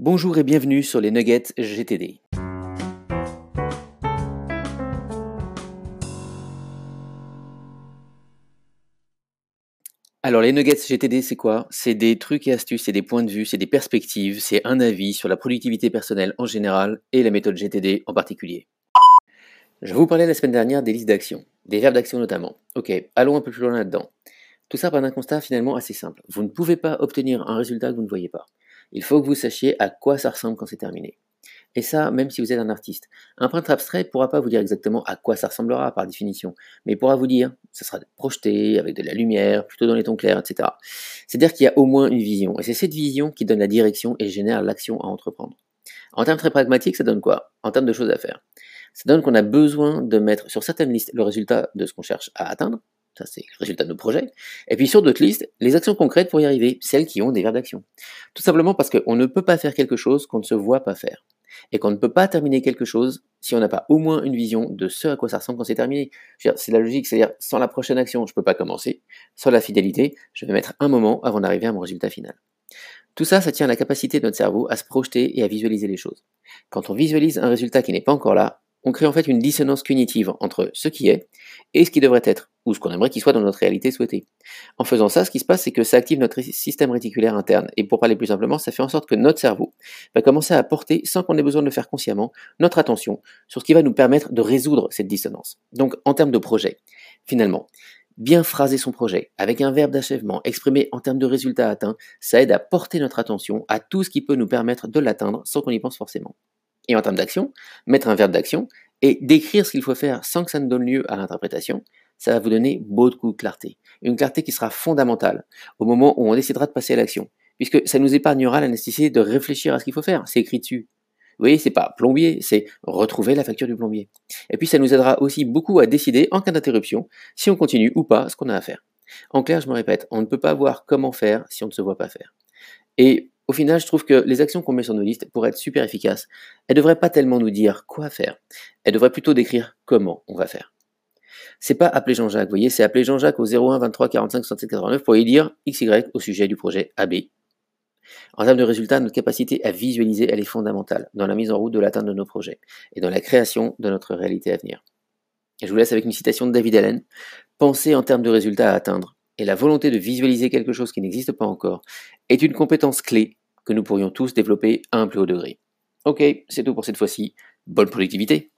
Bonjour et bienvenue sur les Nuggets GTD. Alors les Nuggets GTD c'est quoi? C'est des trucs et astuces, c'est des points de vue, c'est des perspectives, c'est un avis sur la productivité personnelle en général et la méthode GTD en particulier. Je vous parlais la semaine dernière des listes d'actions, des verbes d'action notamment. Ok, allons un peu plus loin là-dedans. Tout ça part d'un constat finalement assez simple. Vous ne pouvez pas obtenir un résultat que vous ne voyez pas. Il faut que vous sachiez à quoi ça ressemble quand c'est terminé. Et ça, même si vous êtes un artiste. Un peintre abstrait ne pourra pas vous dire exactement à quoi ça ressemblera par définition, mais il pourra vous dire, ça sera projeté avec de la lumière, plutôt dans les tons clairs, etc. C'est-à-dire qu'il y a au moins une vision, et c'est cette vision qui donne la direction et génère l'action à entreprendre. En termes très pragmatiques, ça donne quoi? En termes de choses à faire. Ça donne qu'on a besoin de mettre sur certaines listes le résultat de ce qu'on cherche à atteindre, ça c'est le résultat de nos projets, et puis sur d'autres listes, les actions concrètes pour y arriver, celles qui ont des verbes d'action. Tout simplement parce qu'on ne peut pas faire quelque chose qu'on ne se voit pas faire, et qu'on ne peut pas terminer quelque chose si on n'a pas au moins une vision de ce à quoi ça ressemble quand c'est terminé. C'est la logique, c'est-à-dire sans la prochaine action, je ne peux pas commencer, sans la fidélité, je vais mettre un moment avant d'arriver à mon résultat final. Tout ça, ça tient à la capacité de notre cerveau à se projeter et à visualiser les choses. Quand on visualise un résultat qui n'est pas encore là, on crée en fait une dissonance cognitive entre ce qui est et ce qui devrait être, ou ce qu'on aimerait qu'il soit dans notre réalité souhaitée. En faisant ça, ce qui se passe, c'est que ça active notre système réticulaire interne, et pour parler plus simplement, ça fait en sorte que notre cerveau va commencer à porter, sans qu'on ait besoin de le faire consciemment, notre attention sur ce qui va nous permettre de résoudre cette dissonance. Donc en termes de projet, finalement, bien phraser son projet, avec un verbe d'achèvement exprimé en termes de résultats atteints, ça aide à porter notre attention à tout ce qui peut nous permettre de l'atteindre sans qu'on y pense forcément. Et en termes d'action, mettre un verbe d'action et décrire ce qu'il faut faire sans que ça ne donne lieu à l'interprétation, ça va vous donner beaucoup de clarté. Une clarté qui sera fondamentale au moment où on décidera de passer à l'action, puisque ça nous épargnera la nécessité de réfléchir à ce qu'il faut faire. C'est écrit dessus. Vous voyez, c'est pas plombier, c'est retrouver la facture du plombier. Et puis ça nous aidera aussi beaucoup à décider en cas d'interruption si on continue ou pas ce qu'on a à faire. En clair, je me répète, on ne peut pas voir comment faire si on ne se voit pas faire. Et au final, je trouve que les actions qu'on met sur nos listes, pour être super efficaces, elles ne devraient pas tellement nous dire quoi faire, elles devraient plutôt décrire comment on va faire. C'est pas appeler Jean-Jacques, vous voyez, c'est appeler Jean-Jacques au 01 23 45 67 89 pour lui dire XY au sujet du projet AB. En termes de résultats, notre capacité à visualiser, elle est fondamentale dans la mise en route de l'atteinte de nos projets et dans la création de notre réalité à venir. Je vous laisse avec une citation de David Allen. Pensez en termes de résultats à atteindre et la volonté de visualiser quelque chose qui n'existe pas encore est une compétence clé que nous pourrions tous développer à un plus haut degré. Ok, c'est tout pour cette fois-ci. Bonne productivité